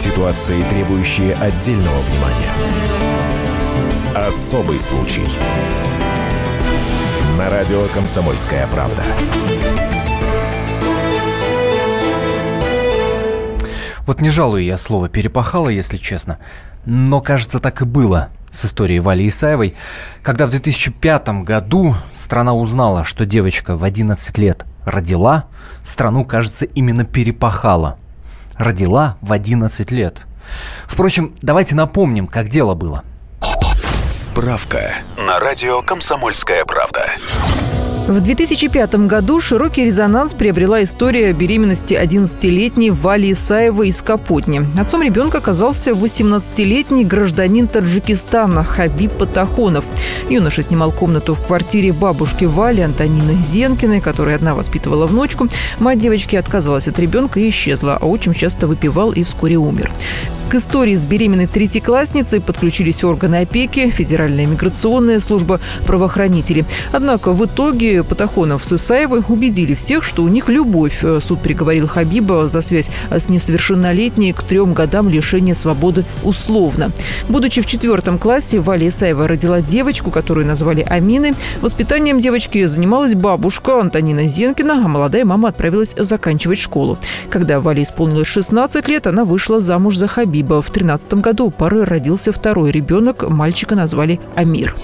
Ситуации, требующие отдельного внимания. Особый случай. На радио «Комсомольская правда». Вот не жалую я слово «перепахало», если честно. Но, кажется, так и было с историей Вали Исаевой, когда в 2005 году страна узнала, что девочка в 11 лет родила, страну, кажется, именно перепахала. Родила в 11 лет. Впрочем, давайте напомним, как дело было. Справка на радио «Комсомольская правда». В 2005 году широкий резонанс приобрела история беременности 11-летней Вали Исаевой из Капотни. Отцом ребенка оказался 18-летний гражданин Таджикистана Хабиб Патахонов. Юноша снимал комнату в квартире бабушки Вали Антонины Зенкиной, которая одна воспитывала внучку. Мать девочки отказалась от ребенка и исчезла, а отчим часто выпивал и вскоре умер. К истории с беременной третьеклассницей подключились органы опеки, Федеральная миграционная служба, правоохранители. Однако в итоге Патахонов с Исаевой убедили всех, что у них любовь. Суд приговорил Хабиба за связь с несовершеннолетней к трем годам лишения свободы условно. Будучи в четвертом классе, Валя Исаева родила девочку, которую назвали Аминой. Воспитанием девочки занималась бабушка Антонина Зенкина, а молодая мама отправилась заканчивать школу. Когда Вале исполнилось 16 лет, она вышла замуж за Хабиба. В 13 году у пары родился второй ребенок. Мальчика назвали Амир.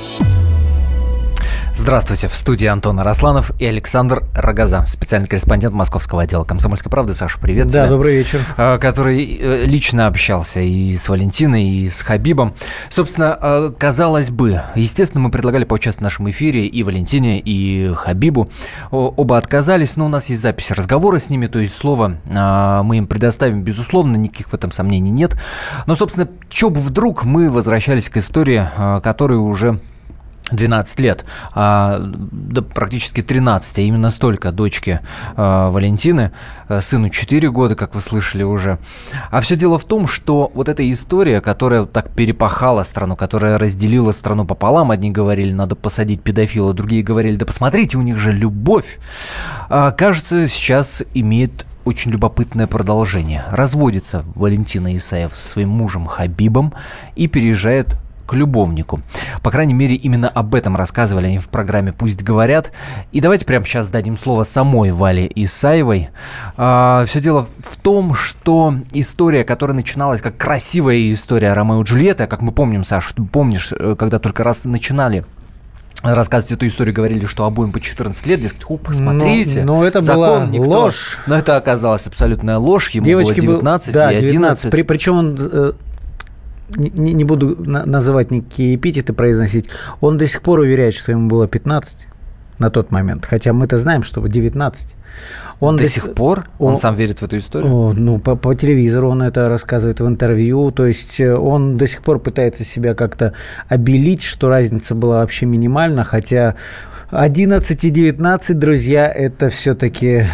Здравствуйте. В студии Антон Арасланов и Александр Рогоза, специальный корреспондент московского отдела «Комсомольской правды». Саша, привет Да, тебе. добрый вечер. А, который э, лично общался и с Валентиной, и с Хабибом. Собственно, а, казалось бы, естественно, мы предлагали поучаствовать в нашем эфире и Валентине, и Хабибу. Оба отказались, но у нас есть запись разговора с ними, то есть слово а, мы им предоставим, безусловно, никаких в этом сомнений нет. Но, собственно, чё бы вдруг мы возвращались к истории, которая уже 12 лет, а, да, практически 13, а именно столько дочки а, Валентины, а, сыну 4 года, как вы слышали уже. А все дело в том, что вот эта история, которая так перепахала страну, которая разделила страну пополам, одни говорили, надо посадить педофила, другие говорили, да посмотрите, у них же любовь, а, кажется, сейчас имеет очень любопытное продолжение. Разводится Валентина Исаев со своим мужем Хабибом и переезжает к любовнику. По крайней мере, именно об этом рассказывали они в программе «Пусть говорят». И давайте прямо сейчас дадим слово самой Вале Исаевой. А, все дело в том, что история, которая начиналась как красивая история Ромео и Джульетты, как мы помним, Саша, ты помнишь, э, когда только раз начинали рассказывать эту историю, говорили, что обоим по 14 лет, дескать, о, посмотрите. Но, но это была никто... ложь. Но это оказалась абсолютная ложь, ему Девочки было 19 был... да, и 11. 19. При, причем он э, не, не буду на, называть никакие эпитеты произносить, он до сих пор уверяет, что ему было 15 на тот момент, хотя мы-то знаем, что 19. Он до, до сих пор? Он, он сам верит в эту историю? О, ну, по, по телевизору он это рассказывает в интервью, то есть э, он до сих пор пытается себя как-то обелить, что разница была вообще минимальна, хотя 11 и 19, друзья, это все-таки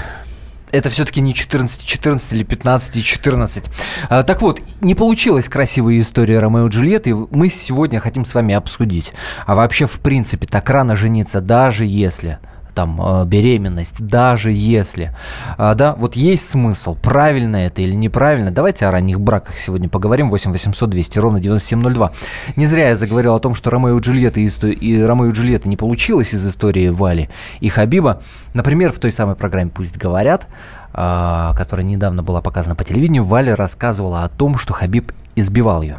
это все-таки не 14, 14 или 15, 14. А, так вот, не получилась красивая история Ромео и Джульетты, и мы сегодня хотим с вами обсудить. А вообще, в принципе, так рано жениться, даже если там э, беременность, даже если, а, да, вот есть смысл, правильно это или неправильно, давайте о ранних браках сегодня поговорим, 8 800 200 ровно 9702. Не зря я заговорил о том, что Ромео и Джульетта и, и Ромео и Джульетта не получилось из истории Вали и Хабиба. Например, в той самой программе «Пусть говорят», а, которая недавно была показана по телевидению, Валя рассказывала о том, что Хабиб избивал ее.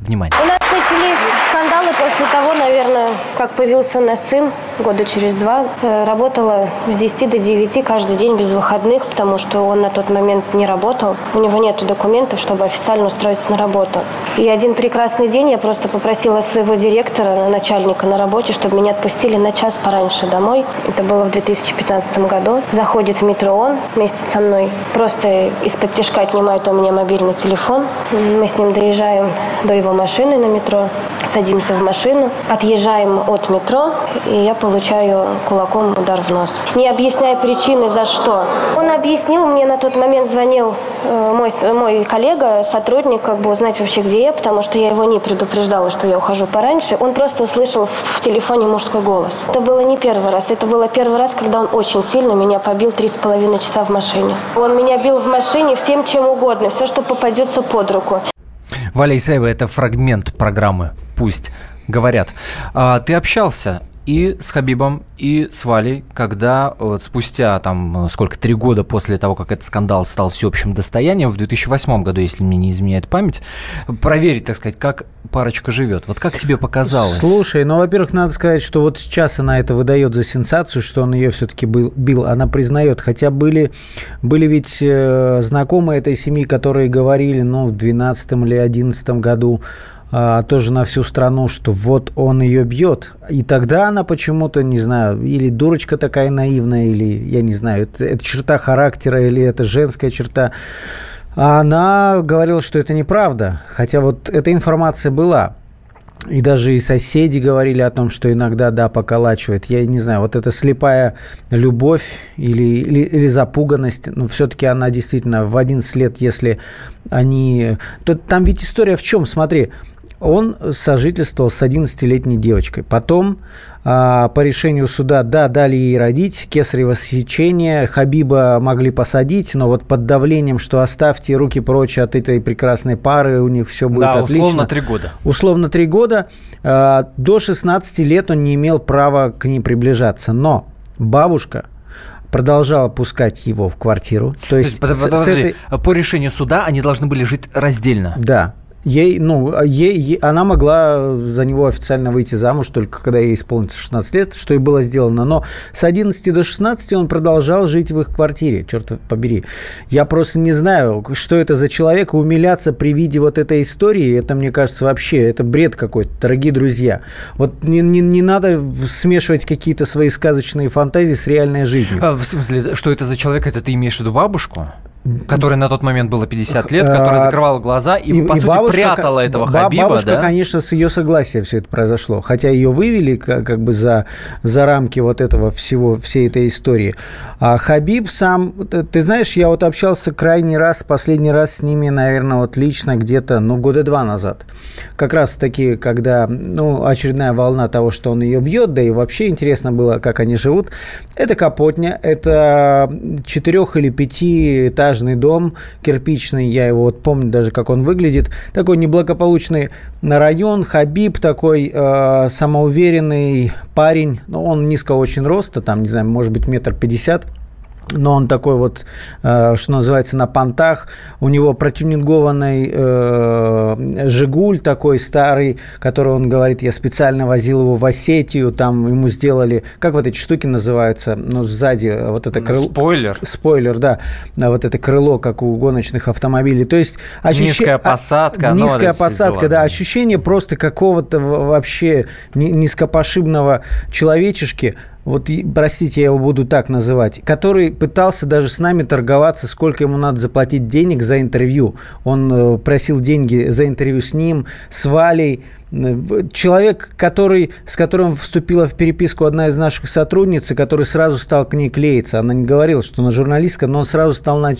Внимание. У нас начались скандалы после того, наверное, как появился у нас сын, года через два. Э, работала с 10 до 9 каждый день без выходных, потому что он на тот момент не работал. У него нет документов, чтобы официально устроиться на работу. И один прекрасный день я просто попросила своего директора, начальника на работе, чтобы меня отпустили на час пораньше домой. Это было в 2015 году. Заходит в метро он вместе со мной. Просто из-под тяжка отнимает у меня мобильный телефон. Мы с ним доезжаем до его машины на метро, садимся в машину, отъезжаем от метро, и я получаю кулаком удар в нос. Не объясняя причины, за что. Он объяснил, мне на тот момент звонил э, мой, мой коллега, сотрудник, как бы узнать вообще, где я, потому что я его не предупреждала, что я ухожу пораньше. Он просто услышал в, телефоне мужской голос. Это было не первый раз. Это было первый раз, когда он очень сильно меня побил три с половиной часа в машине. Он меня бил в машине всем чем угодно, все, что попадется под руку. Валя Исаева – это фрагмент программы «Пусть говорят». А, ты общался и с Хабибом, и с Валей, когда вот спустя там сколько, три года после того, как этот скандал стал всеобщим достоянием, в 2008 году, если мне не изменяет память, проверить, так сказать, как парочка живет. Вот как тебе показалось? Слушай, ну, во-первых, надо сказать, что вот сейчас она это выдает за сенсацию, что он ее все-таки был, бил, она признает. Хотя были, были ведь э, знакомые этой семьи, которые говорили, ну, в 12 или 11 году, а, тоже на всю страну, что вот он ее бьет. И тогда она почему-то, не знаю, или дурочка такая наивная, или, я не знаю, это, это черта характера, или это женская черта. А она говорила, что это неправда. Хотя вот эта информация была. И даже и соседи говорили о том, что иногда, да, поколачивает. Я не знаю, вот эта слепая любовь или, или, или запуганность, но все-таки она действительно в 11 лет, если они... То, там ведь история в чем? Смотри, он сожительствовал с 11-летней девочкой. Потом а, по решению суда, да, дали ей родить, кесарево сечение, Хабиба могли посадить, но вот под давлением, что оставьте руки прочь от этой прекрасной пары, у них все будет да, отлично. условно три года. Условно три года. А, до 16 лет он не имел права к ней приближаться. Но бабушка продолжала пускать его в квартиру. То есть, То есть подожди, этой... по решению суда они должны были жить раздельно. Да, ей, ну, ей, ей, она могла за него официально выйти замуж только когда ей исполнится 16 лет, что и было сделано. Но с 11 до 16 он продолжал жить в их квартире, черт побери. Я просто не знаю, что это за человек, умиляться при виде вот этой истории, это, мне кажется, вообще, это бред какой-то, дорогие друзья. Вот не, не, не надо смешивать какие-то свои сказочные фантазии с реальной жизнью. А, в смысле, что это за человек? Это ты имеешь в виду бабушку? Которой на тот момент было 50 лет, которая закрывала глаза и, и по и сути, бабушка, прятала этого Хабиба, Бабушка, да? конечно, с ее согласия все это произошло. Хотя ее вывели как, как бы за, за рамки вот этого всего, всей этой истории. А Хабиб сам... Ты знаешь, я вот общался крайний раз, последний раз с ними, наверное, вот лично где-то, ну, года два назад. Как раз таки, когда, ну, очередная волна того, что он ее бьет, да и вообще интересно было, как они живут. Это Капотня, это четырех- или пятиэтажный двухэтажный дом кирпичный, я его вот помню даже, как он выглядит. Такой неблагополучный район, Хабиб такой э, самоуверенный парень, но он низкого очень роста, там, не знаю, может быть, метр пятьдесят но он такой вот, э, что называется, на понтах. У него протюнингованный э, «Жигуль» такой старый, который он говорит, я специально возил его в Осетию, там ему сделали, как вот эти штуки называются, ну, сзади вот это крыло. Спойлер. Спойлер, да. Вот это крыло, как у гоночных автомобилей. То есть... Ощущ... Низкая посадка. Низкая посадка, да. Ощущение просто какого-то вообще низкопошибного человечешки – вот, простите, я его буду так называть, который пытался даже с нами торговаться, сколько ему надо заплатить денег за интервью. Он э, просил деньги за интервью с ним, с Валей. Человек, который, с которым вступила в переписку одна из наших сотрудниц, который сразу стал к ней клеиться. Она не говорила, что она журналистка, но он сразу стал э,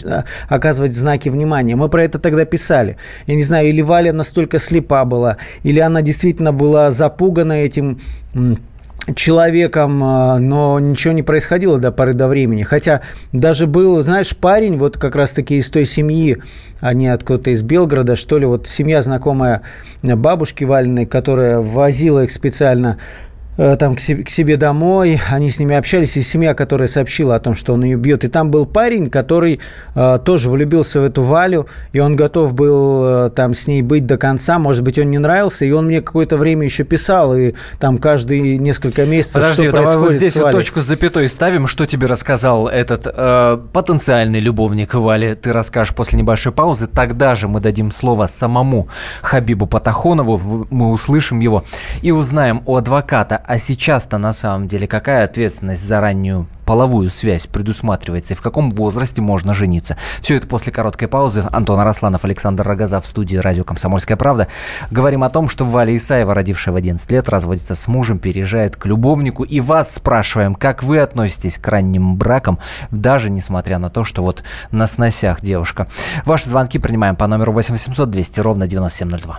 оказывать знаки внимания. Мы про это тогда писали. Я не знаю, или Валя настолько слепа была, или она действительно была запугана этим человеком, а, но ничего не происходило до поры до времени. Хотя даже был, знаешь, парень, вот как раз-таки из той семьи, они откуда-то из Белгорода, что ли, вот семья знакомая бабушки Валиной, которая возила их специально там к себе, к себе домой, они с ними общались, и семья, которая сообщила о том, что он ее бьет. И там был парень, который э, тоже влюбился в эту Валю, и он готов был э, там с ней быть до конца. Может быть, он не нравился, и он мне какое-то время еще писал, и там каждые несколько месяцев Подожди, что давай вот здесь вот точку с запятой ставим. Что тебе рассказал этот э, потенциальный любовник Вали? Ты расскажешь после небольшой паузы. Тогда же мы дадим слово самому Хабибу Патахонову, мы услышим его и узнаем у адвоката А сейчас-то на самом деле какая ответственность за раннюю половую связь предусматривается и в каком возрасте можно жениться? Все это после короткой паузы. Антон Арасланов, Александр Рогоза в студии радио «Комсомольская правда». Говорим о том, что Валя Исаева, родившая в 11 лет, разводится с мужем, переезжает к любовнику. И вас спрашиваем, как вы относитесь к ранним бракам, даже несмотря на то, что вот на сносях девушка. Ваши звонки принимаем по номеру 8 800 200 ровно 9702.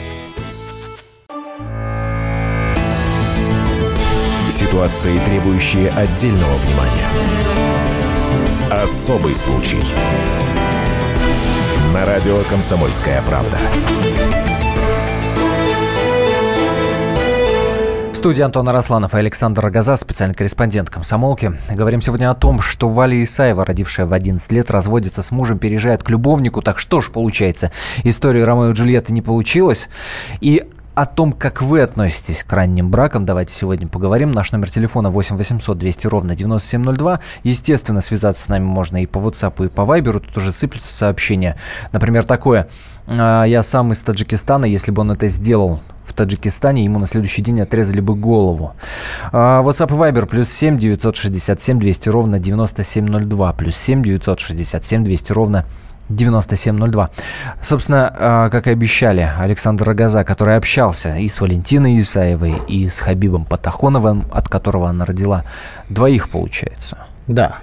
Ситуации, требующие отдельного внимания. Особый случай. На радио «Комсомольская правда». В студии Антон Арасланов и Александр Рогоза, специальный корреспондент комсомолки. Говорим сегодня о том, что Валя Исаева, родившая в 11 лет, разводится с мужем, переезжает к любовнику. Так что ж получается, история Ромео и Джульетты не получилась. И о том, как вы относитесь к ранним бракам, давайте сегодня поговорим. Наш номер телефона 8 800 200 ровно 9702. Естественно, связаться с нами можно и по WhatsApp, и по Viber. Тут уже сыплются сообщения. Например, такое. «А, Я сам из Таджикистана. Если бы он это сделал в Таджикистане, ему на следующий день отрезали бы голову. А, WhatsApp и Viber плюс 7 967 200 ровно 9702. Плюс 7 967 200 ровно 9702. Собственно, э, как и обещали, Александр Рогоза, который общался и с Валентиной Исаевой, и с Хабибом Патахоновым, от которого она родила двоих, получается. Да.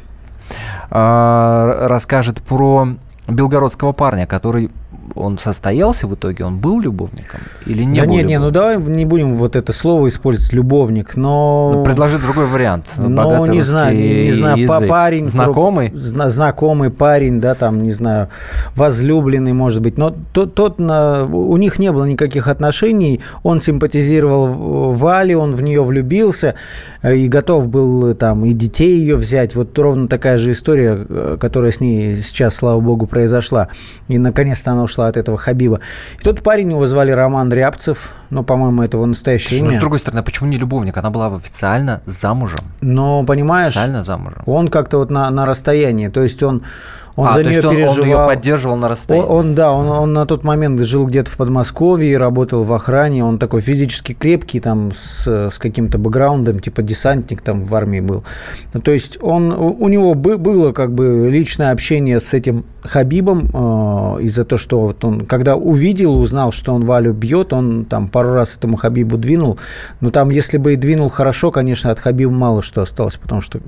А, Расскажет про белгородского парня, который он состоялся в итоге, он был любовником или не да был не, не, ну давай не будем вот это слово использовать любовник, но Ну, предложи другой вариант. Ну, не знаю, не, знаю, язык. парень. Знакомый? зна- знакомый парень, да, там, не знаю, возлюбленный, может быть. Но тот, тот на, у них не было никаких отношений. Он симпатизировал Вале, он в нее влюбился э, и готов был э, там и детей ее взять. Вот ровно такая же история, э, которая с ней сейчас, слава богу, произошла. И наконец-то она ушла от этого Хабиба. И тот парень его звали Роман Рябцев. Ну, по-моему, это его настоящее Ну, имя. с другой стороны, а почему не любовник? Она была официально замужем. Но, понимаешь, Официально замужем. он как-то вот на, на расстоянии. То есть он, он а, за то нее есть он, он переживал. ее поддерживал на расстоянии. Он, он, да, он, он на тот момент жил где-то в Подмосковье, работал в охране, он такой физически крепкий, там, с, с каким-то бэкграундом, типа десантник там в армии был. Ну, То есть он, у него бы- было как бы личное общение с этим Хабибом э, из-за того, что вот он, когда увидел, узнал, что он Валю бьет, он там пару раз этому Хабибу двинул. Но там, если бы и двинул хорошо, конечно, от Хабиба мало что осталось, потому что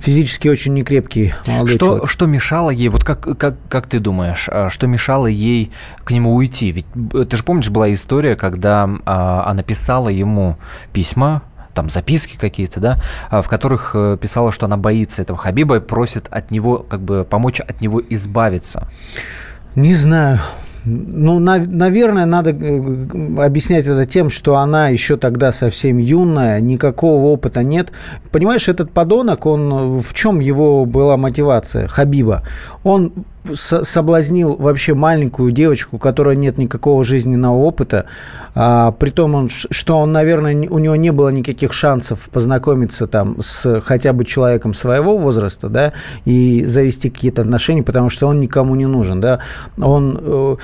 физически очень некрепкий молодой Что, человек. что мешало ей, вот как, как, как ты думаешь, а, что мешало ей к нему уйти? Ведь б- ты же помнишь, была история, когда а, она писала ему письма, там записки какие-то, да, а, в которых э, писала, что она боится этого Хабиба и просит от него, как бы помочь от него избавиться. Не знаю. Ну, нав- наверное, надо э, объяснять это тем, что она еще тогда совсем юная, никакого опыта нет. Понимаешь, этот подонок, он э, в чем его была мотивация Хабиба? Он со- соблазнил вообще маленькую девочку, у которой нет никакого жизненного опыта, а, при том, он, что он, наверное, у него не было никаких шансов познакомиться там с хотя бы человеком своего возраста, да, и завести какие-то отношения, потому что он никому не нужен, да, он, э,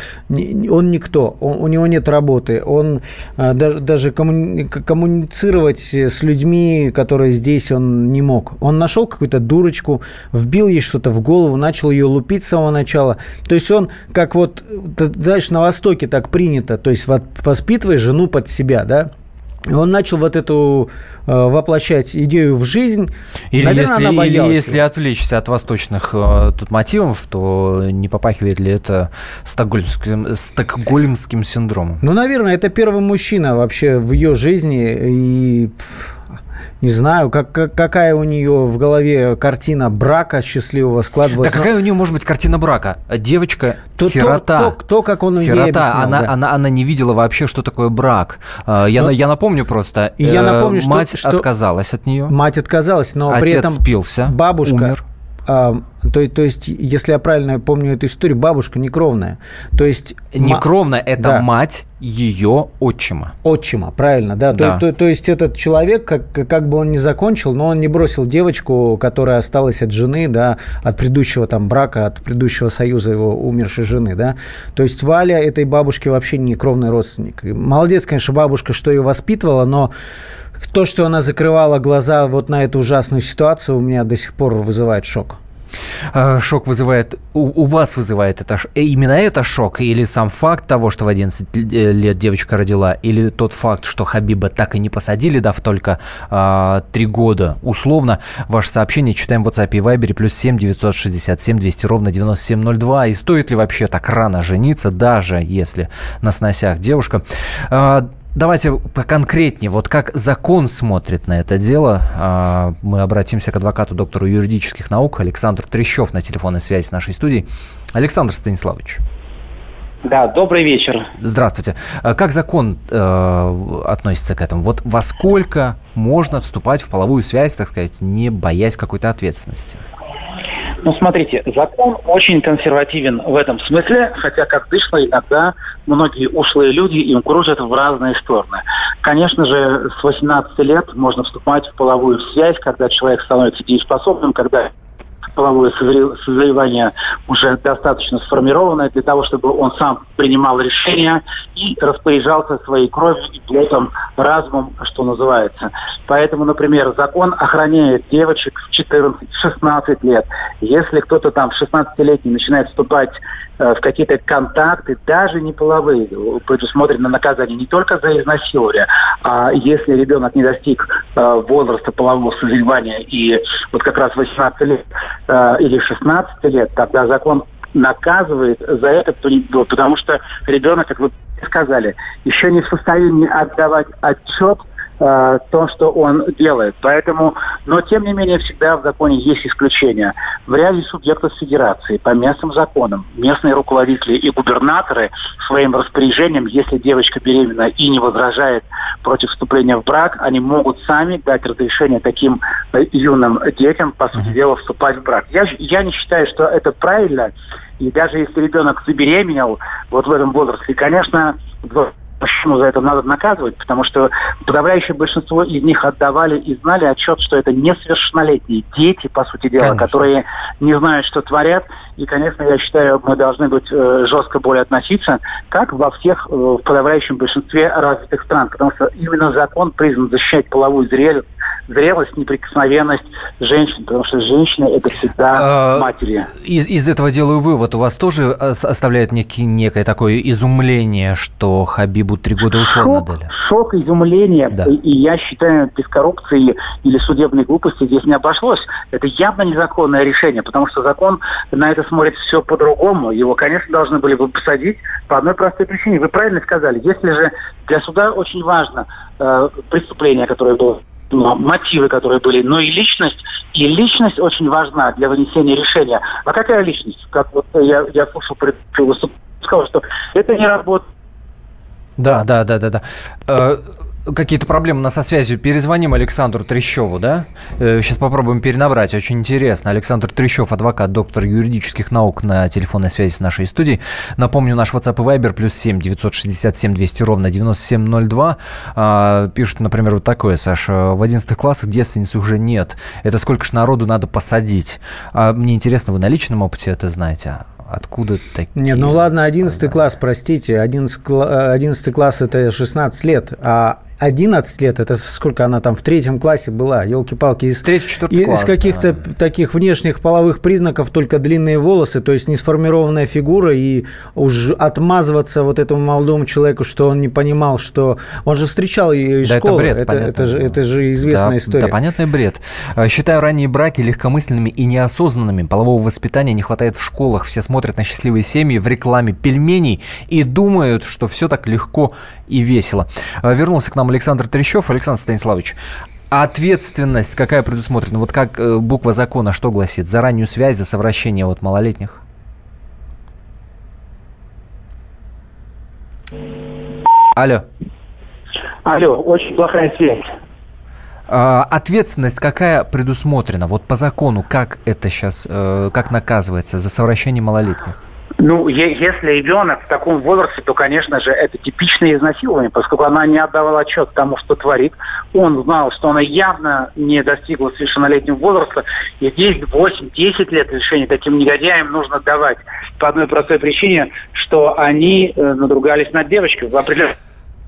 он никто, он- у него нет работы, он э, даже, даже коммуни- коммуницировать с людьми, которые здесь, он не мог. Он нашел какую-то дурочку, вбил ей что-то в голову, начал ее лупить с самого начала. То есть он, как вот, знаешь, на Востоке так принято, то есть воспитывай жену под себя, да, он начал вот эту э, воплощать идею в жизнь. Или, Наверное, если, или если отвлечься от восточных э, тут мотивов, то не попахивает ли это стокгольмским, стокгольмским синдромом? Ну, наверное, это первый мужчина вообще в ее жизни. И не знаю, как, как, какая у нее в голове картина брака счастливого складывалась. Да какая у нее может быть картина брака? Девочка то, сирота. То, то, то, как он сирота. ей объяснял, она, да. она, она не видела вообще, что такое брак. А, я, но, я напомню просто. И я напомню, что, мать что отказалась от нее. Мать отказалась, но Отец при этом спился, бабушка умер. А, то, то есть, если я правильно помню эту историю, бабушка некровная. То есть... Некровная – это да. мать ее отчима. Отчима, правильно, да. да. То, то, то есть, этот человек, как, как бы он ни закончил, но он не бросил девочку, которая осталась от жены, да, от предыдущего там брака, от предыдущего союза его умершей жены, да. То есть, Валя этой бабушки вообще не кровный родственник. Молодец, конечно, бабушка, что ее воспитывала, но то, что она закрывала глаза вот на эту ужасную ситуацию, у меня до сих пор вызывает шок. Шок вызывает, у, у вас вызывает это, именно это шок, или сам факт того, что в 11 лет девочка родила, или тот факт, что Хабиба так и не посадили, дав только а, 3 года, условно, ваше сообщение читаем в WhatsApp и Viber, плюс 7 967 200 ровно 9702, и стоит ли вообще так рано жениться, даже если на сносях девушка. А, Давайте поконкретнее, вот как закон смотрит на это дело. А, мы обратимся к адвокату, доктору юридических наук Александру Трещев на телефонной связи с нашей студией. Александр Станиславович. Да, добрый вечер. Здравствуйте. А как закон э, относится к этому? Вот во сколько можно вступать в половую связь, так сказать, не боясь какой-то ответственности? Ну, смотрите, закон очень консервативен в этом смысле, хотя, как вышло, иногда многие ушлые люди им крутят в разные стороны. Конечно же, с 18 лет можно вступать в половую связь, когда человек становится дееспособным, когда половое созревание уже достаточно сформированное для того, чтобы он сам принимал решения и распоряжался своей кровью и при этом разумом, что называется. Поэтому, например, закон охраняет девочек в 14-16 лет. Если кто-то там в 16-летний начинает вступать в какие-то контакты, даже не половые, предусмотрено наказание не только за изнасилование, а если ребенок не достиг э, возраста полового созревания и вот как раз 18 лет э, или 16 лет, тогда закон наказывает за это, потому что ребенок, как вы сказали, еще не в состоянии отдавать отчет э, то, что он делает. Поэтому, но тем не менее, всегда в законе есть исключения. В ряде субъектов федерации по местным законам местные руководители и губернаторы своим распоряжением, если девочка беременна и не возражает против вступления в брак, они могут сами дать разрешение таким э, юным детям, по сути дела, вступать в брак. Я, я не считаю, что это правильно. И даже если ребенок забеременел вот в этом возрасте, конечно, Почему за это надо наказывать? Потому что подавляющее большинство из них отдавали и знали отчет, что это несовершеннолетние дети, по сути дела, конечно. которые не знают, что творят. И, конечно, я считаю, мы должны быть э, жестко более относиться, как во всех, э, в подавляющем большинстве развитых стран. Потому что именно закон призван защищать половую зрелость, зрелость, неприкосновенность женщин, потому что женщины это всегда а, матери. Из, из этого делаю вывод. У вас тоже оставляет некий, некое такое изумление, что Хабибу три года условно шок, дали? Шок, изумление. Да. И, и я считаю, без коррупции или судебной глупости здесь не обошлось. Это явно незаконное решение, потому что закон на это смотрит все по-другому. Его, конечно, должны были бы посадить по одной простой причине. Вы правильно сказали. Если же для суда очень важно э, преступление, которое было мотивы, которые были, но и личность. И личность очень важна для вынесения решения. А какая личность? Как вот я, я слушал сказал, что это не работает. Да, да, да, да, да. Э, какие-то проблемы у нас со связью. Перезвоним Александру Трещеву, да? Сейчас э, попробуем перенабрать. Очень интересно. Александр Трещев, адвокат, доктор юридических наук на телефонной связи с нашей студией. Напомню, наш WhatsApp и Viber плюс 7 967 200 ровно 9702. А, пишут, например, вот такое, Саша. В 11 классах девственниц уже нет. Это сколько ж народу надо посадить? А мне интересно, вы на личном опыте это знаете? Откуда такие? Нет, ну ладно, 11 класс, простите, 11, 11 класс это 16 лет, а 11 лет, это сколько она там в третьем классе была, елки-палки. Из, из каких-то да. таких внешних половых признаков только длинные волосы, то есть не сформированная фигура, и уж отмазываться вот этому молодому человеку, что он не понимал, что... Он же встречал ее из да школы. это бред, это, это, же, это же известная да, история. Да, понятный бред. Э, считаю ранние браки легкомысленными и неосознанными. Полового воспитания не хватает в школах. Все смотрят на счастливые семьи в рекламе пельменей и думают, что все так легко и весело. Э, вернулся к нам Александр Трещев. Александр Станиславович, а ответственность какая предусмотрена? Вот как э, буква закона что гласит? За раннюю связь, за совращение вот малолетних? Алло. Алло, очень плохая связь. А, ответственность какая предусмотрена? Вот по закону, как это сейчас, э, как наказывается за совращение малолетних? Ну, если ребенок в таком возрасте, то, конечно же, это типичное изнасилование, поскольку она не отдавала отчет тому, что творит. Он знал, что она явно не достигла совершеннолетнего возраста, и здесь 8-10 лет лишения таким негодяям нужно давать. По одной простой причине, что они э, надругались над девочкой в определенном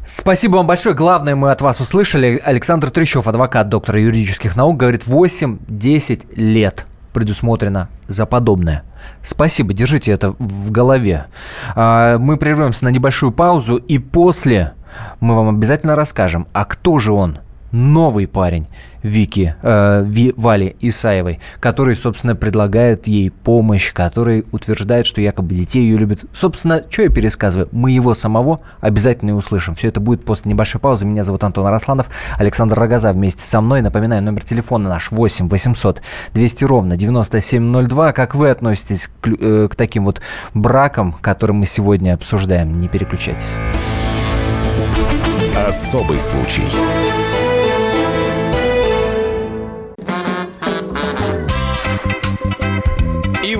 Спасибо вам большое. Главное мы от вас услышали. Александр Трещев, адвокат, доктор юридических наук, говорит, 8-10 лет предусмотрено за подобное. Спасибо, держите это в голове. А, мы прервемся на небольшую паузу, и после мы вам обязательно расскажем, а кто же он, новый парень Вики, э, Ви, Вали Исаевой, который, собственно, предлагает ей помощь, который утверждает, что якобы детей ее любят. Собственно, что я пересказываю? Мы его самого обязательно и услышим. Все это будет после небольшой паузы. Меня зовут Антон Арасланов, Александр Рогоза вместе со мной. Напоминаю, номер телефона наш 8 800 200 ровно 9702. Как вы относитесь к, э, к таким вот бракам, которые мы сегодня обсуждаем? Не переключайтесь. Особый случай.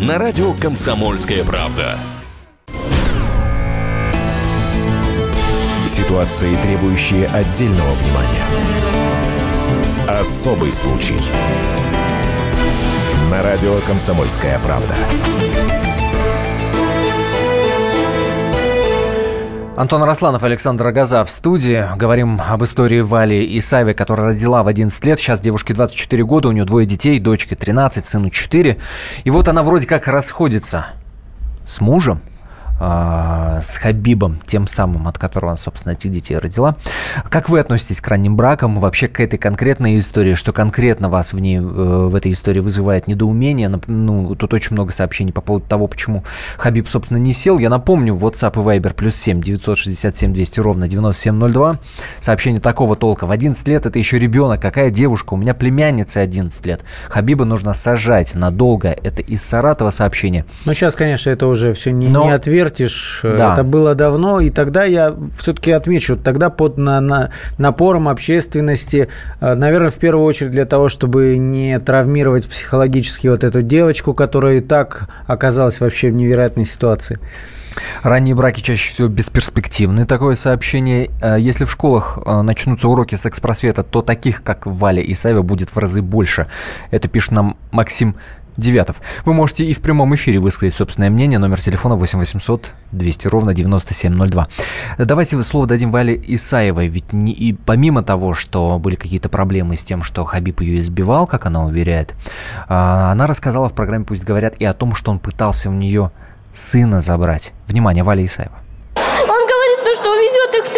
на радио «Комсомольская правда». Ситуации, требующие отдельного внимания. Особый случай. На радио «Комсомольская правда». Антон Росланов, Александр Агаза в студии. Говорим об истории Вали и Исаевой, которая родила в 11 лет. Сейчас девушке 24 года, у нее двое детей, дочке 13, сыну 4. И вот она вроде как расходится с мужем, а, с Хабибом, тем самым, от которого она, собственно, этих детей родила. Как вы относитесь к ранним бракам, вообще к этой конкретной истории, что конкретно вас в ней, э, в этой истории вызывает недоумение? Ну, тут очень много сообщений по поводу того, почему Хабиб, собственно, не сел. Я напомню, WhatsApp и Viber плюс 7 967 200 ровно 9702. Сообщение такого толка. В 11 лет это еще ребенок. Какая девушка? У меня племянница 11 лет. Хабиба нужно сажать надолго. Это из Саратова сообщение. Ну, сейчас, конечно, это уже все не, Но... не ответ Вертиш. Да. Это было давно. И тогда я все-таки отмечу, тогда под на, на, напором общественности, э, наверное, в первую очередь для того, чтобы не травмировать психологически вот эту девочку, которая и так оказалась вообще в невероятной ситуации. Ранние браки чаще всего бесперспективны. Такое сообщение. Э, если в школах э, начнутся уроки секс-просвета, то таких, как Валя и Саева, будет в разы больше. Это пишет нам Максим Девятов. Вы можете и в прямом эфире высказать собственное мнение. Номер телефона 8 800 200 ровно 9702. Давайте слово дадим Вале Исаевой. Ведь не, и помимо того, что были какие-то проблемы с тем, что Хабиб ее избивал, как она уверяет, а, она рассказала в программе «Пусть говорят» и о том, что он пытался у нее сына забрать. Внимание, Валя Исаева что увезет их в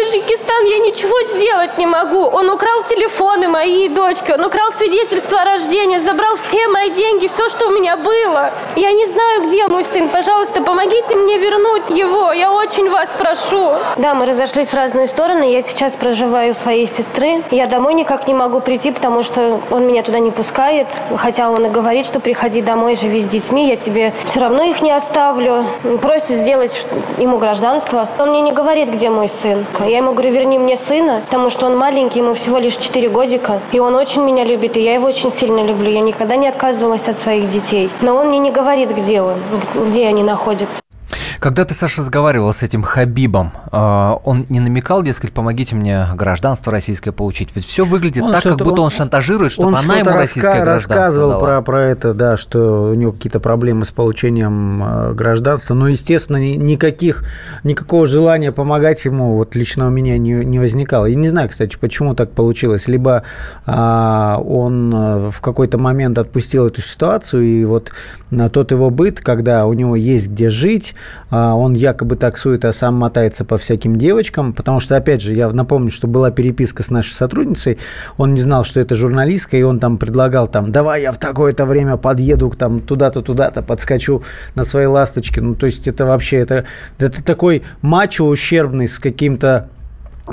Таджикистан, я ничего сделать не могу. Он украл телефоны моей дочки, он украл свидетельство о рождении, забрал все мои деньги, все, что у меня было. Я не знаю, где мой сын. Пожалуйста, помогите мне вернуть его. Я очень вас прошу. Да, мы разошлись в разные стороны. Я сейчас проживаю у своей сестры. Я домой никак не могу прийти, потому что он меня туда не пускает. Хотя он и говорит, что приходи домой, живи с детьми. Я тебе все равно их не оставлю. Просит сделать ему гражданство. Он мне не говорит, где мой сын. Я ему говорю, верни мне сына, потому что он маленький, ему всего лишь 4 годика, и он очень меня любит, и я его очень сильно люблю. Я никогда не отказывалась от своих детей. Но он мне не говорит, где он, где они находятся. Когда ты, Саша, разговаривал с этим Хабибом, а, он не намекал, дескать, помогите мне гражданство российское получить? Ведь все выглядит он так, как будто он, шантажирует, чтобы он она ему российское гражданство рассказывал дала. Про, про это, да, что у него какие-то проблемы с получением а, гражданства. Но, естественно, никаких, никакого желания помогать ему вот лично у меня не, не возникало. Я не знаю, кстати, почему так получилось. Либо а, он в какой-то момент отпустил эту ситуацию, и вот тот его быт, когда у него есть где жить, а, он якобы таксует, а сам мотается по всяким девочкам, потому что, опять же, я напомню, что была переписка с нашей сотрудницей, он не знал, что это журналистка, и он там предлагал, там, давай я в такое-то время подъеду там туда-то, туда-то, подскочу на своей ласточке, ну, то есть это вообще, это, это такой мачо ущербный с каким-то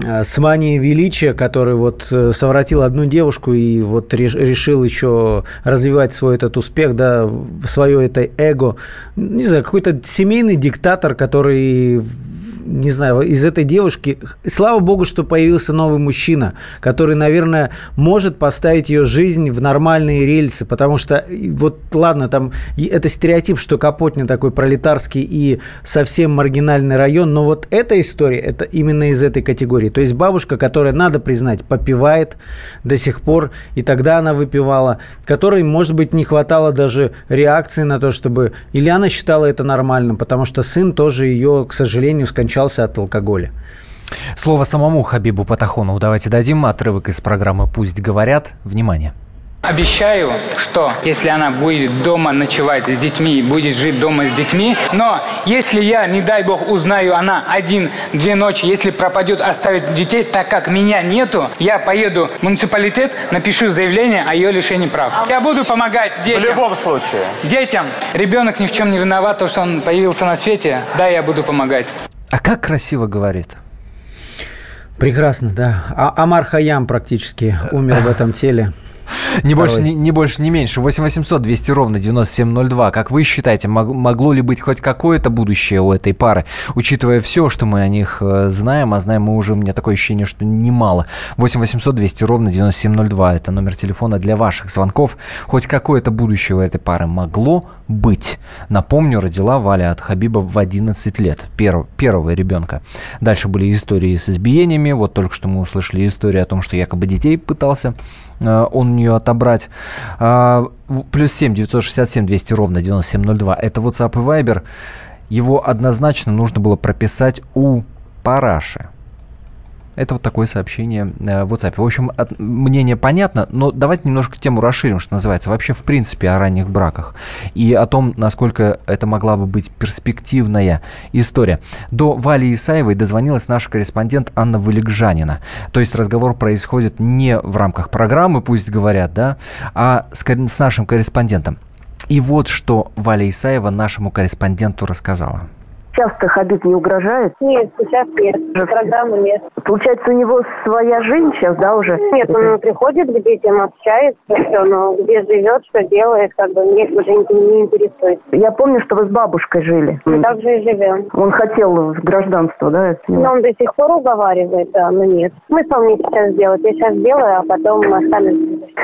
с манией величия, который вот э, совратил одну девушку и вот решил еще развивать свой этот успех, да, свое это эго. Не знаю, какой-то семейный диктатор, который не знаю, из этой девушки, слава богу, что появился новый мужчина, который, наверное, может поставить ее жизнь в нормальные рельсы, потому что, вот, ладно, там, это стереотип, что Капотня такой пролетарский и совсем маргинальный район, но вот эта история, это именно из этой категории. То есть бабушка, которая, надо признать, попивает до сих пор, и тогда она выпивала, которой, может быть, не хватало даже реакции на то, чтобы... Или она считала это нормальным, потому что сын тоже ее, к сожалению, скончался скончался от алкоголя. Слово самому Хабибу Патахонову давайте дадим. Отрывок из программы «Пусть говорят». Внимание. Обещаю, что если она будет дома ночевать с детьми, будет жить дома с детьми, но если я, не дай бог, узнаю, она один-две ночи, если пропадет, оставит детей, так как меня нету, я поеду в муниципалитет, напишу заявление о ее лишении прав. Я буду помогать детям. В любом случае. Детям. Ребенок ни в чем не виноват, то, что он появился на свете, да, я буду помогать. А как красиво говорит? Прекрасно, да. А Амар Хаям практически умер в этом теле. Не больше, не, не больше, не меньше. 8 800 200 ровно 9702. Как вы считаете, мог, могло ли быть хоть какое-то будущее у этой пары, учитывая все, что мы о них э, знаем, а знаем мы уже, у меня такое ощущение, что немало. 8 800 200 ровно 9702. Это номер телефона для ваших звонков. Хоть какое-то будущее у этой пары могло быть. Напомню, родила Валя от Хабиба в 11 лет. Перв, первого ребенка. Дальше были истории с избиениями. Вот только что мы услышали историю о том, что якобы детей пытался он у нее отобрать. А, плюс 7 967 200 ровно 9702. Это WhatsApp и Viber. Его однозначно нужно было прописать у Параши. Это вот такое сообщение э, в WhatsApp. В общем, мнение понятно, но давайте немножко тему расширим, что называется. Вообще, в принципе, о ранних браках. И о том, насколько это могла бы быть перспективная история. До Вали Исаевой дозвонилась наша корреспондент Анна Валикжанина. То есть разговор происходит не в рамках программы, пусть говорят, да, а с, с нашим корреспондентом. И вот что Валя Исаева нашему корреспонденту рассказала. Часто Хабиб не угрожает? Нет, сейчас нет. Программы нет. Получается, у него своя жизнь сейчас, да, уже? Нет, он приходит к детям, общается, все, но где живет, что делает, как бы мне уже не интересует. Я помню, что вы с бабушкой жили. Мы так же и живем. Он хотел гражданство, да? Но он до сих пор уговаривает, да, но нет. Смысл мне сейчас сделать? Я сейчас сделаю, а потом останусь.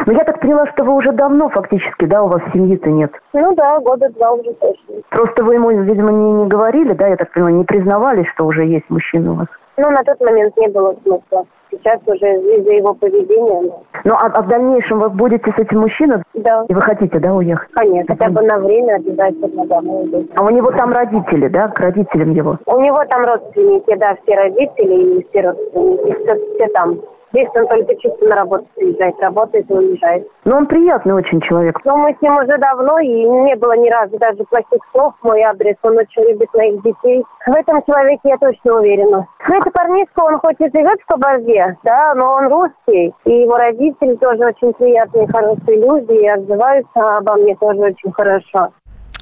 Ну, я так поняла, что вы уже давно фактически, да, у вас семьи-то нет? Ну да, года два уже точно. Просто вы ему, видимо, не, не говорили, да, я так понимаю, не признавались, что уже есть мужчина у вас? Ну, на тот момент не было смысла. Сейчас уже из-за его поведения. Но... Ну, а, а в дальнейшем вы будете с этим мужчиной? Да. И вы хотите, да, уехать? Конечно, хотя бы на время обязательно домой уйду. А у него там родители, да, к родителям его? У него там родственники, да, все родители и все родственники, все, все там. Здесь он только чисто на работу приезжает, работает и уезжает. Ну, он приятный очень человек. Но мы с ним уже давно, и не было ни разу даже плохих слов в мой адрес. Он очень любит моих детей. В этом человеке я точно уверена. Ну, это парнишка, он хоть и живет в Кабарде, да, но он русский. И его родители тоже очень приятные, хорошие люди, и отзываются обо мне тоже очень хорошо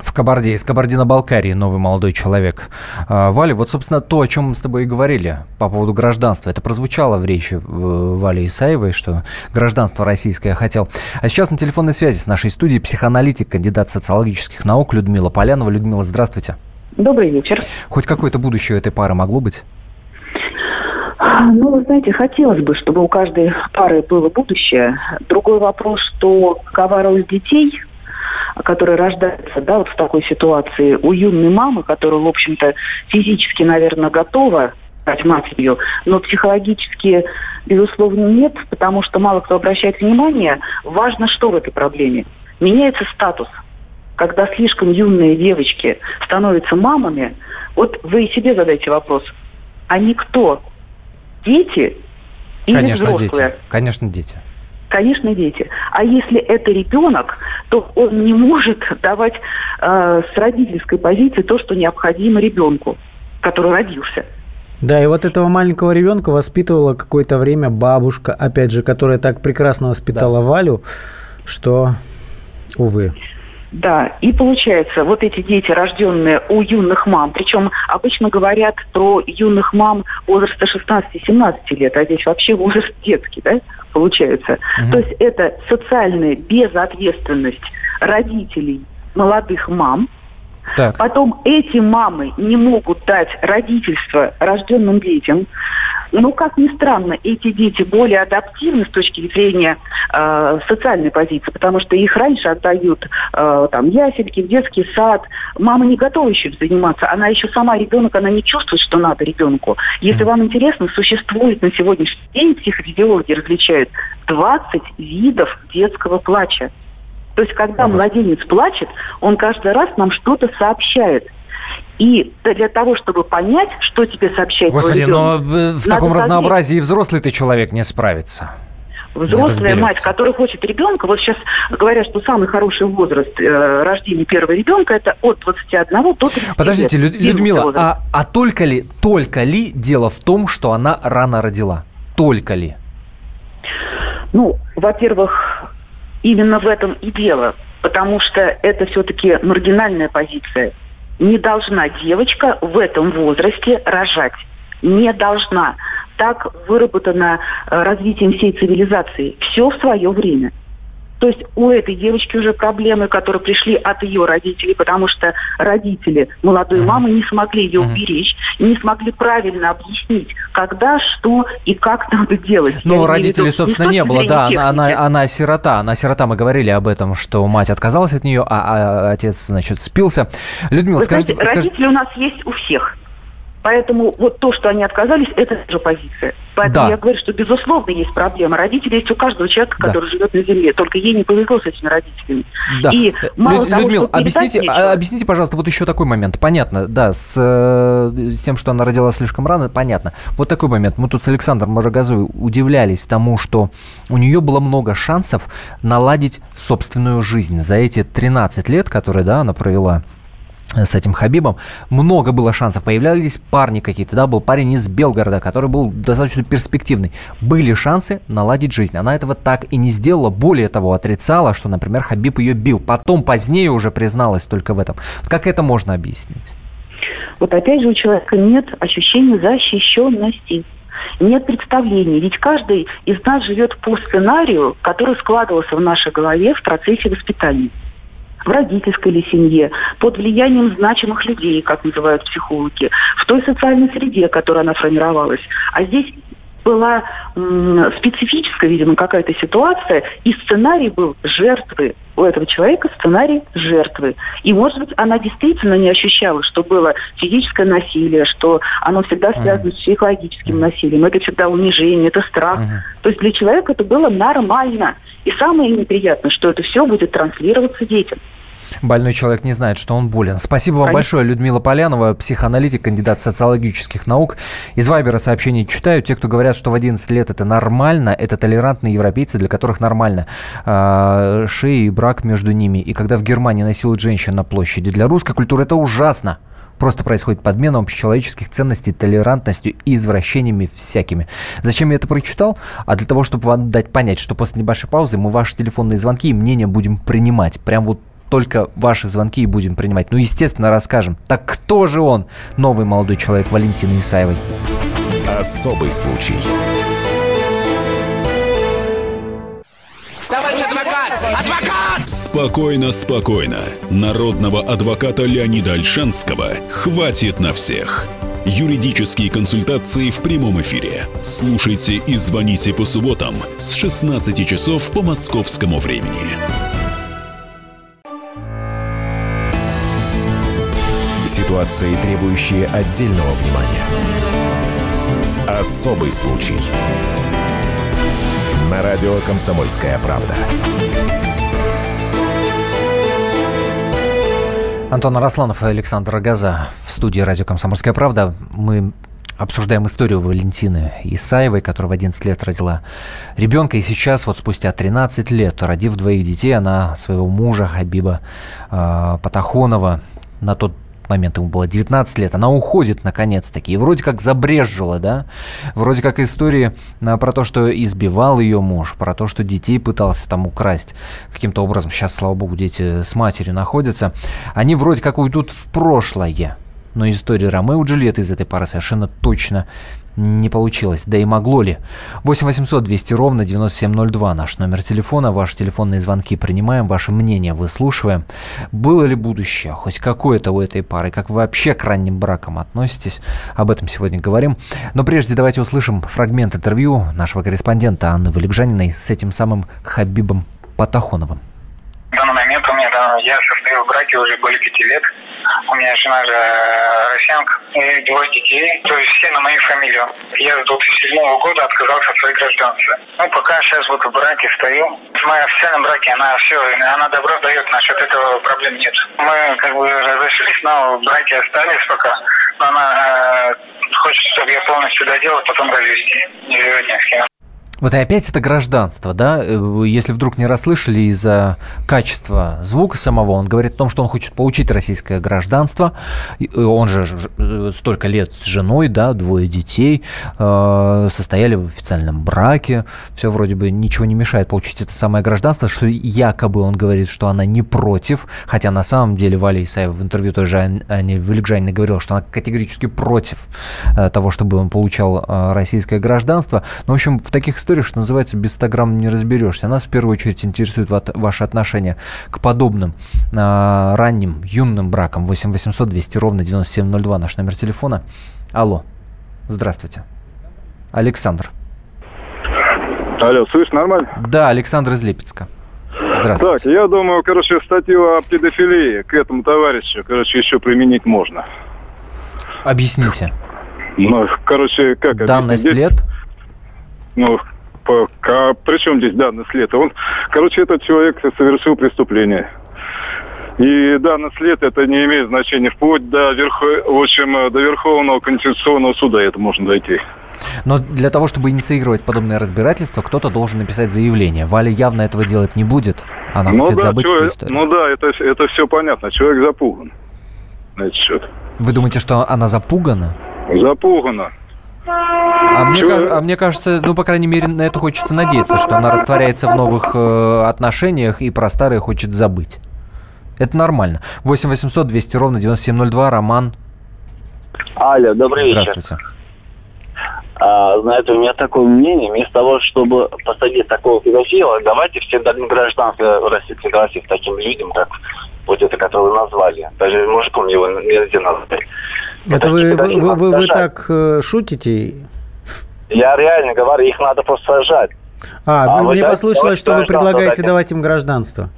в Кабарде, из Кабардино-Балкарии новый молодой человек. А, Валя, вот, собственно, то, о чем мы с тобой и говорили по поводу гражданства, это прозвучало в речи Вали Исаевой, что гражданство российское хотел. А сейчас на телефонной связи с нашей студией психоаналитик, кандидат социологических наук Людмила Полянова. Людмила, здравствуйте. Добрый вечер. Хоть какое-то будущее у этой пары могло быть? Ну, вы знаете, хотелось бы, чтобы у каждой пары было будущее. Другой вопрос, что какова роль детей, которые рождаются да, вот в такой ситуации, у юной мамы, которая, в общем-то, физически, наверное, готова стать матерью, но психологически, безусловно, нет, потому что мало кто обращает внимание. Важно, что в этой проблеме. Меняется статус. Когда слишком юные девочки становятся мамами, вот вы себе задайте вопрос, они кто? Дети или Конечно, взрослые? дети. Конечно, дети. Конечно, дети. А если это ребенок, то он не может давать э, с родительской позиции то, что необходимо ребенку, который родился. Да, и вот этого маленького ребенка воспитывала какое-то время бабушка, опять же, которая так прекрасно воспитала Валю, что, увы. Да, и получается, вот эти дети, рожденные у юных мам, причем обычно говорят про юных мам возраста 16-17 лет, а здесь вообще возраст детский, да, получается. Мгм. То есть это социальная безответственность родителей молодых мам, Так. Потом эти мамы не могут дать родительство рожденным детям. Ну, как ни странно, эти дети более адаптивны с точки зрения э, социальной позиции, потому что их раньше отдают э, там ясельки, в детский сад. Мама не готова еще заниматься, она еще сама ребенок, она не чувствует, что надо ребенку. Если вам интересно, существует на сегодняшний день, психофизиологи различают 20 видов детского плача. То есть, когда младенец плачет, он каждый раз нам что-то сообщает. И для того, чтобы понять, что тебе сообщает Господи, твой но ребенок, э, в таком разнообразии и взрослый ты человек не справится. Взрослая мать, которая хочет ребенка, вот сейчас говорят, что самый хороший возраст э, рождения первого ребенка это от 21 до 30 Подождите, лет. Лю- Людмила, а, а только ли, только ли дело в том, что она рано родила? Только ли? Ну, во-первых, именно в этом и дело, потому что это все-таки маргинальная позиция. Не должна девочка в этом возрасте рожать. Не должна. Так выработано э, развитием всей цивилизации. Все в свое время. То есть у этой девочки уже проблемы, которые пришли от ее родителей, потому что родители молодой мамы не смогли ее уберечь, не смогли правильно объяснить, когда, что и как надо делать. Ну, родителей, виду собственно, не было, да, она, она, она сирота, она сирота, мы говорили об этом, что мать отказалась от нее, а, а отец, значит, спился. Людмила, Вы скажите, знаете, скажите- родители у нас есть у всех. Поэтому вот то, что они отказались, это тоже позиция. Поэтому Да. я говорю, что безусловно есть проблема. Родители есть у каждого человека, Да. который живет на земле. Только ей не повезло с этими родителями. Да. И мало Лю- того, Людмила, что объясните, нечего, а, объясните, пожалуйста, вот еще такой момент. Понятно, да, с, э, с тем, что она родила слишком рано, понятно. Вот такой момент. Мы тут с Александром Рогозой удивлялись тому, что у нее было много шансов наладить собственную жизнь. За эти 13 лет, которые, да, она провела с этим Хабибом, много было шансов. Появлялись парни какие-то, да, был парень из Белгорода, который был достаточно перспективный. Были шансы наладить жизнь. Она этого так и не сделала. Более того, отрицала, что, например, Хабиб ее бил. Потом, позднее уже призналась только в этом. Как это можно объяснить? Вот опять же у человека нет ощущения защищенности. Нет представления. Ведь каждый из нас живет по сценарию, который складывался в нашей голове в процессе воспитания. В родительской или семье, под влиянием значимых людей, как называют психологи, в той социальной среде, в которой она формировалась. А здесь была м, специфическая, видимо, какая-то ситуация, и сценарий был жертвы. У этого человека сценарий жертвы. И, может быть, она действительно не ощущала, что было физическое насилие, что оно всегда связано с психологическим насилием. Это всегда унижение, это страх. То есть для человека это было нормально. И самое неприятное, что это все будет транслироваться детям. Больной человек не знает, что он болен. Спасибо вам Конечно. большое, Людмила Полянова, психоаналитик, кандидат социологических наук. Из Вайбера сообщений читаю. Те, кто говорят, что в 11 лет это нормально, это толерантные европейцы, для которых нормально э, шеи и брак между ними. И когда в Германии насилуют женщин на площади, для русской культуры это ужасно. Просто происходит подмена общечеловеческих ценностей толерантностью и извращениями всякими. Зачем я это прочитал? А для того, чтобы вам дать понять, что после небольшой паузы мы ваши телефонные звонки и мнения будем принимать. Прям вот только ваши звонки и будем принимать. Ну, естественно, расскажем. Так кто же он, новый молодой человек Валентины Исаевой? Особый случай. Товарищ адвокат! Адвокат! Спокойно, спокойно. Народного адвоката Леонида Альшанского хватит на всех. Юридические консультации в прямом эфире. Слушайте и звоните по субботам с 16 часов по московскому времени. Ситуации, требующие отдельного внимания. Особый случай. На радио «Комсомольская правда». Антон Арасланов и Александр Газа в студии радио «Комсомольская правда». Мы обсуждаем историю Валентины Исаевой, которая в 11 лет родила ребенка. И сейчас, вот спустя 13 лет, родив двоих детей, она своего мужа Хабиба э, Патахонова на тот момент ему было 19 лет, она уходит наконец-таки. И вроде как забрежжила, да? Вроде как истории а, про то, что избивал ее муж, про то, что детей пытался там украсть каким-то образом. Сейчас, слава богу, дети с матерью находятся. Они вроде как уйдут в прошлое. Но история Ромео и Джульетты из этой пары совершенно точно не получилось. Да и могло ли? 8 800 200 ровно 9702 наш номер телефона. Ваши телефонные звонки принимаем, ваше мнение выслушиваем. Было ли будущее хоть какое-то у этой пары? Как вы вообще к ранним бракам относитесь? Об этом сегодня говорим. Но прежде давайте услышим фрагмент интервью нашего корреспондента Анны Валикжаниной с этим самым Хабибом Патахоновым. В данный момент у меня, да, я состою в браке уже более пяти лет. У меня жена же э, россиянка и двое детей, то есть все на мою фамилию. Я с 2007 года отказался от своей гражданства. Ну, пока сейчас вот в браке стою. В моем официальном браке она все, она добро дает, насчет этого проблем нет. Мы как бы разошлись, но в браке остались пока. Но она э, хочет, чтобы я полностью доделал, потом развести. Не с кем. Вот и опять это гражданство, да? Э, если вдруг не расслышали из-за качества звука самого, он говорит о том, что он хочет получить российское гражданство. Он же э, столько лет с женой, да, двое детей, э, состояли в официальном браке. Все вроде бы ничего не мешает получить это самое гражданство, что якобы он говорит, что она не против, хотя на самом деле Валя Исаева в интервью тоже Ане Великжаниной говорила, что она категорически против того, чтобы он получал российское гражданство. Но, в общем, в таких история, что называется, без 100 грамм не разберешься. Нас в первую очередь интересует ваше отношение к подобным а, ранним, юным бракам. 8 800 200 ровно 9702 наш номер телефона. Алло, здравствуйте. Александр. Алло, слышь, нормально? Да, Александр из Липецка. Здравствуйте. Так, я думаю, короче, статью о педофилии к этому товарищу, короче, еще применить можно. Объясните. Ну, короче, как Данность лет? Ну, а при чем здесь данный след? Он, короче, этот человек совершил преступление. И данный след это не имеет значения. Вплоть до, верхо, в общем, до Верховного Конституционного суда это можно дойти. Но для того, чтобы инициировать подобное разбирательство, кто-то должен написать заявление. Валя явно этого делать не будет. Она ну хочет да, забыть человек, эту историю. Ну да, это, это все понятно. Человек запуган на этот счет. Вы думаете, что она запугана? Запугана. А мне, а мне кажется, ну, по крайней мере, на это хочется надеяться, что она растворяется в новых э, отношениях и про старые хочет забыть. Это нормально. 8 800 200 ровно 9702. Роман. Алло, добрый Здравствуйте. вечер. А, знаете, у меня такое мнение, вместо того, чтобы посадить такого педофила, давайте все дадим гражданство России Федерации таким людям, как вот это, которое вы назвали. Даже мужиком его нельзя назвать. Это вы, вы, вы, вы, вы так э, шутите? Я реально говорю, их надо просто сажать. А, а мне послышалось, что вы предлагаете давать им гражданство.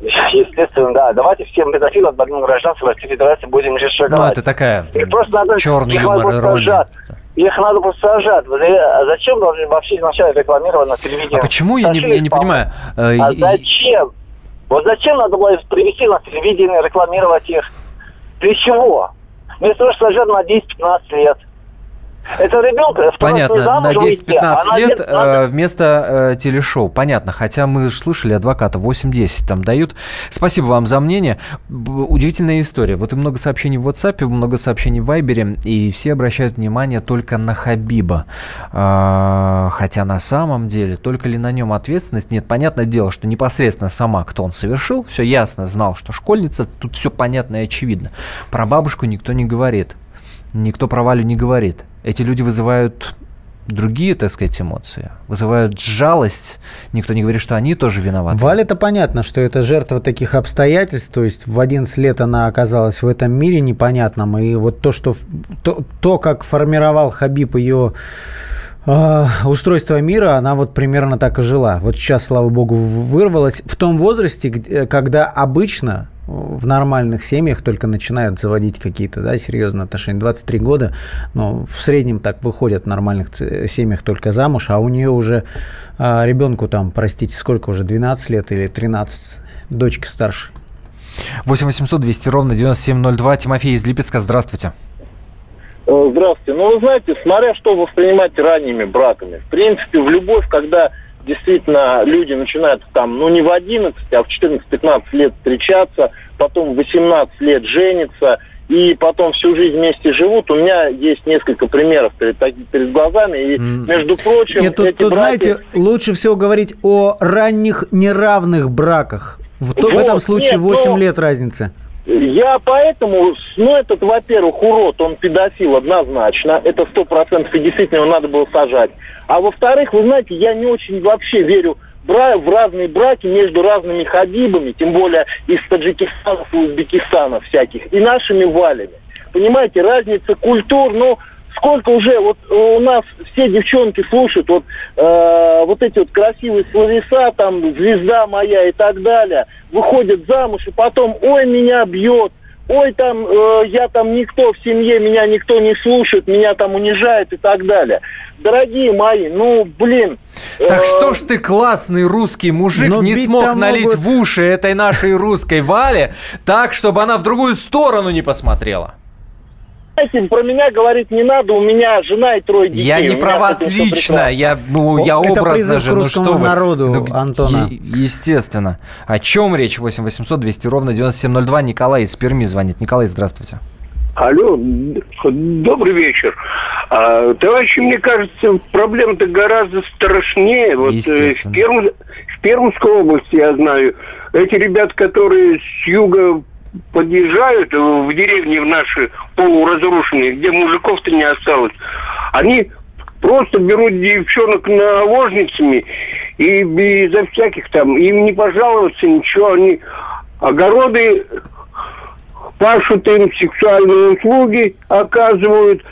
Естественно, да. Давайте всем педофилам отдадим гражданство Российской Федерации, будем решать. Ну, это такая надо, черный юмор, ирония. Их надо просто сажать. А зачем должны вообще сначала рекламировать на телевидении? А почему? Я не, я не понимаю. Э, а зачем? Вот зачем надо было привести на телевидение, рекламировать их? Для чего? Вместо того, что на 10-15 лет. Это ребенка. Понятно, на 10-15 лет э, вместо э, телешоу. Понятно, хотя мы слышали адвоката 8-10 там дают. Спасибо вам за мнение. Удивительная история. Вот и много сообщений в WhatsApp, много сообщений в Viber, и все обращают внимание только на Хабиба. Э, хотя на самом деле, только ли на нем ответственность? Нет, понятное дело, что непосредственно сама, кто он совершил, все ясно, знал, что школьница, тут все понятно и очевидно. Про бабушку никто не говорит. Никто про Валю не говорит. Эти люди вызывают другие, так сказать, эмоции, вызывают жалость. Никто не говорит, что они тоже виноваты. Вале-то понятно, что это жертва таких обстоятельств, то есть в 11 лет она оказалась в этом мире непонятном, и вот то, что то, то как формировал Хабиб ее устройство мира, она вот примерно так и жила. Вот сейчас, слава богу, вырвалась в том возрасте, когда обычно в нормальных семьях только начинают заводить какие-то да, серьезные отношения. 23 года, но в среднем так выходят в нормальных семьях только замуж, а у нее уже а, ребенку там, простите, сколько уже, 12 лет или 13, дочка старше. 8 800 200 ровно 9702. Тимофей из Липецка, здравствуйте. Э, здравствуйте. Ну, вы знаете, смотря что воспринимать ранними браками. В принципе, в любовь, когда действительно люди начинают там, ну не в 11, а в 14-15 лет встречаться, потом в 18 лет жениться, и потом всю жизнь вместе живут. У меня есть несколько примеров перед, перед глазами. И, между прочим, Нет, тут, тут браки... знаете, лучше всего говорить о ранних неравных браках. В, вот, в этом случае нет, 8 но... лет разницы. Я поэтому, ну, этот, во-первых, урод, он педофил однозначно, это сто процентов, и действительно его надо было сажать. А во-вторых, вы знаете, я не очень вообще верю в разные браки между разными хабибами, тем более из Таджикистана и Узбекистана всяких, и нашими валями. Понимаете, разница культур, ну, сколько уже вот у нас все девчонки слушают вот э, вот эти вот красивые словеса, там звезда моя и так далее, выходят замуж и потом, ой, меня бьет, ой, там э, я там никто в семье, меня никто не слушает, меня там унижает и так далее. Дорогие мои, ну, блин. Так э, что ж ты классный русский мужик не смог налить могут... в уши этой нашей русской Вале так, чтобы она в другую сторону не посмотрела? Знаете, про меня говорить не надо, у меня жена и трое детей. Я не про вас лично, я, ну, я Это образно же, ну что вы. народу, ну, Антона. естественно. О чем речь? 8 800 200 ровно 9702. Николай из Перми звонит. Николай, здравствуйте. Алло, добрый вечер. А, товарищи, мне кажется, проблема-то гораздо страшнее. Вот э, в, Перм, в Пермской области, я знаю, эти ребята, которые с юга подъезжают в деревни в наши полуразрушенные, где мужиков-то не осталось, они просто берут девчонок наложницами и безо всяких там, им не пожаловаться, ничего, они огороды пашут им сексуальные услуги, оказывают,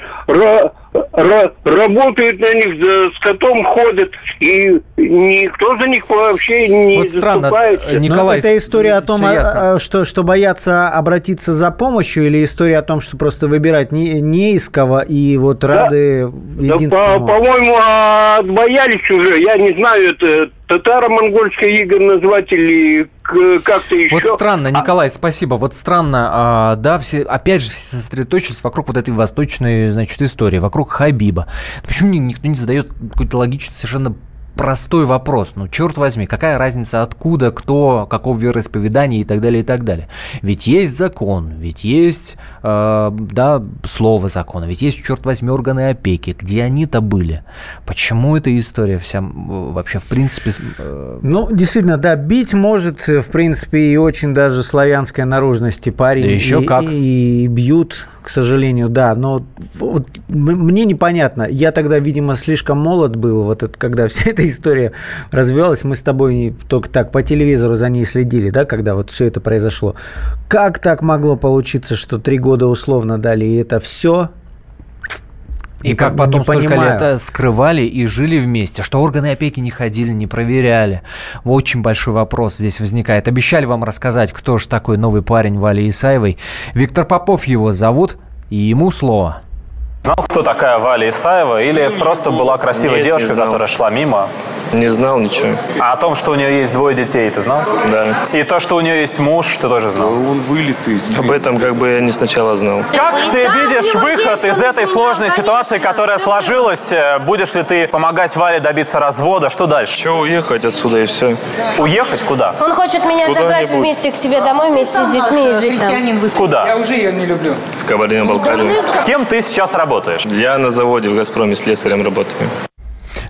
работают на них, за скотом ходят, и никто за них вообще не вот заступается. Странно. Николай, Но это история о том, а, а, что, что боятся обратиться за помощью, или история о том, что просто выбирать не, не из кого и вот рады да, единственному? Да, по, по-моему, отбоялись уже. Я не знаю, это татаро-монгольское иго назвать или как-то еще. Вот странно, Николай, спасибо. Вот странно, а, да, все, опять же, все сосредоточились вокруг вот этой восточной, значит, истории, вокруг Хабиба. Почему никто не задает какой-то логичный, совершенно простой вопрос. Ну, черт возьми, какая разница, откуда, кто, какого вероисповедания и так далее, и так далее. Ведь есть закон, ведь есть, э, да, слово закона, ведь есть, черт возьми, органы опеки. Где они-то были? Почему эта история вся вообще, в принципе... Э... Ну, действительно, да, бить может, в принципе, и очень даже славянской наружности парень. Да еще и, как. И, и бьют к сожалению, да. Но вот, мне непонятно. Я тогда, видимо, слишком молод был, вот это, когда вся эта история развивалась. Мы с тобой только так по телевизору за ней следили, да, когда вот все это произошло. Как так могло получиться, что три года условно дали, и это все? И как потом столько понимаю. лет э, скрывали и жили вместе, что органы опеки не ходили, не проверяли. Очень большой вопрос здесь возникает. Обещали вам рассказать, кто же такой новый парень Вали Исаевой. Виктор Попов его зовут, и ему слово. Знал, кто такая Валя Исаева, или просто была красивая Нет, девушка, которая шла мимо? Не знал ничего. А о том, что у нее есть двое детей, ты знал? Да. И то, что у нее есть муж, ты тоже знал? Да, он вылитый. Об этом как бы я не сначала знал. Как ты видишь выход из этой сложной ситуации, которая сложилась? Э, будешь ли ты помогать Вале добиться развода? Что дальше? Че, уехать отсюда и все. Уехать куда? Он хочет меня куда забрать вместе к себе домой, вместе с детьми и жить там. Куда? Я уже ее не люблю. В Кабардино-Балкарии. Кем ты сейчас работаешь? Я на заводе в «Газпроме» слесарем работаю.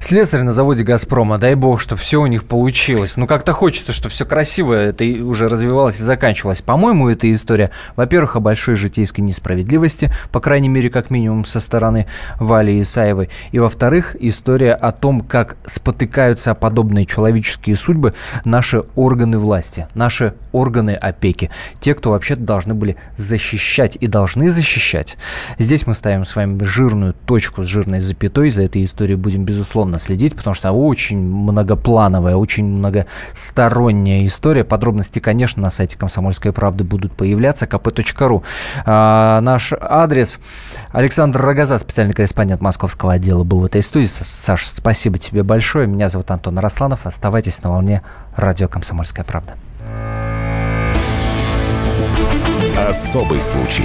Слесарь на заводе «Газпрома», дай бог, что все у них получилось. Ну, как-то хочется, чтобы все красиво это уже развивалось и заканчивалось. По-моему, эта история, во-первых, о большой житейской несправедливости, по крайней мере, как минимум со стороны Вали Исаевой. И, во-вторых, история о том, как спотыкаются о подобные человеческие судьбы наши органы власти, наши органы опеки. Те, кто вообще-то должны были защищать и должны защищать. Здесь мы ставим с вами жирную точку с жирной запятой. За этой историей будем, безусловно, следить, потому что очень многоплановая, очень многосторонняя история. Подробности, конечно, на сайте «Комсомольской правды» будут появляться. kp.ru. А, наш адрес. Александр Рогоза, специальный корреспондент московского отдела, был в этой студии. Саша, спасибо тебе большое. Меня зовут Антон Росланов. Оставайтесь на волне радио «Комсомольская правда». Особый случай.